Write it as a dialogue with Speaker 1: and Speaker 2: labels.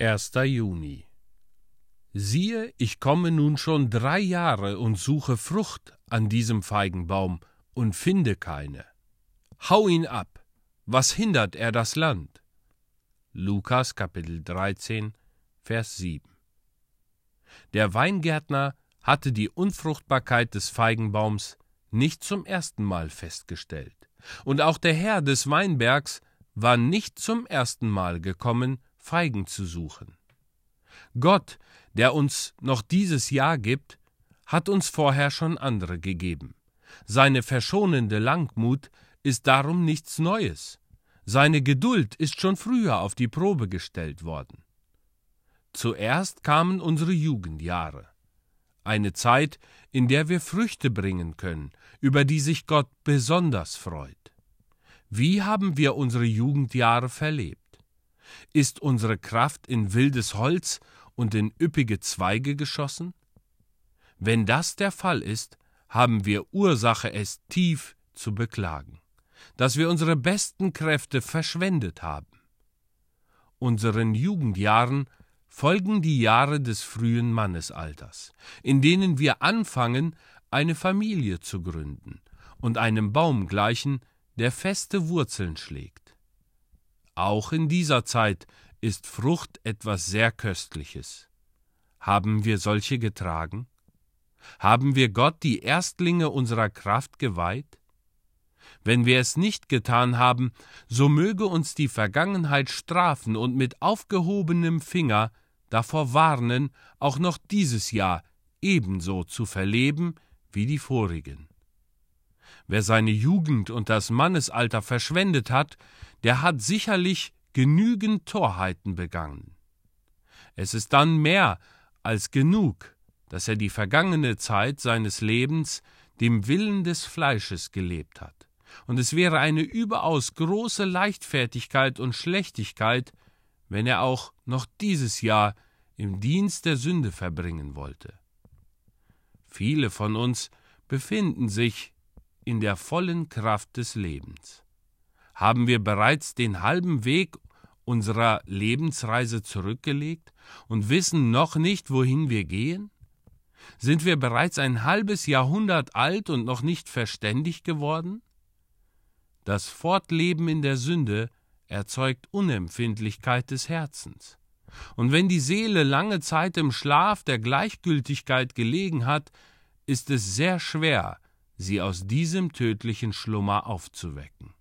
Speaker 1: 1. Juni Siehe, ich komme nun schon drei Jahre und suche Frucht an diesem Feigenbaum und finde keine. Hau ihn ab, was hindert er das Land? Lukas Kapitel 13, Vers 7 Der Weingärtner hatte die Unfruchtbarkeit des Feigenbaums nicht zum ersten Mal festgestellt, und auch der Herr des Weinbergs war nicht zum ersten Mal gekommen, Feigen zu suchen. Gott, der uns noch dieses Jahr gibt, hat uns vorher schon andere gegeben. Seine verschonende Langmut ist darum nichts Neues. Seine Geduld ist schon früher auf die Probe gestellt worden. Zuerst kamen unsere Jugendjahre, eine Zeit, in der wir Früchte bringen können, über die sich Gott besonders freut. Wie haben wir unsere Jugendjahre verlebt? Ist unsere Kraft in wildes Holz und in üppige Zweige geschossen? Wenn das der Fall ist, haben wir Ursache, es tief zu beklagen, dass wir unsere besten Kräfte verschwendet haben. Unseren Jugendjahren folgen die Jahre des frühen Mannesalters, in denen wir anfangen, eine Familie zu gründen und einem Baum gleichen, der feste Wurzeln schlägt. Auch in dieser Zeit ist Frucht etwas sehr Köstliches. Haben wir solche getragen? Haben wir Gott die Erstlinge unserer Kraft geweiht? Wenn wir es nicht getan haben, so möge uns die Vergangenheit strafen und mit aufgehobenem Finger davor warnen, auch noch dieses Jahr ebenso zu verleben wie die vorigen. Wer seine Jugend und das Mannesalter verschwendet hat, der hat sicherlich genügend Torheiten begangen. Es ist dann mehr als genug, dass er die vergangene Zeit seines Lebens dem Willen des Fleisches gelebt hat, und es wäre eine überaus große Leichtfertigkeit und Schlechtigkeit, wenn er auch noch dieses Jahr im Dienst der Sünde verbringen wollte. Viele von uns befinden sich in der vollen Kraft des Lebens. Haben wir bereits den halben Weg unserer Lebensreise zurückgelegt und wissen noch nicht, wohin wir gehen? Sind wir bereits ein halbes Jahrhundert alt und noch nicht verständig geworden? Das Fortleben in der Sünde erzeugt Unempfindlichkeit des Herzens. Und wenn die Seele lange Zeit im Schlaf der Gleichgültigkeit gelegen hat, ist es sehr schwer, sie aus diesem tödlichen Schlummer aufzuwecken.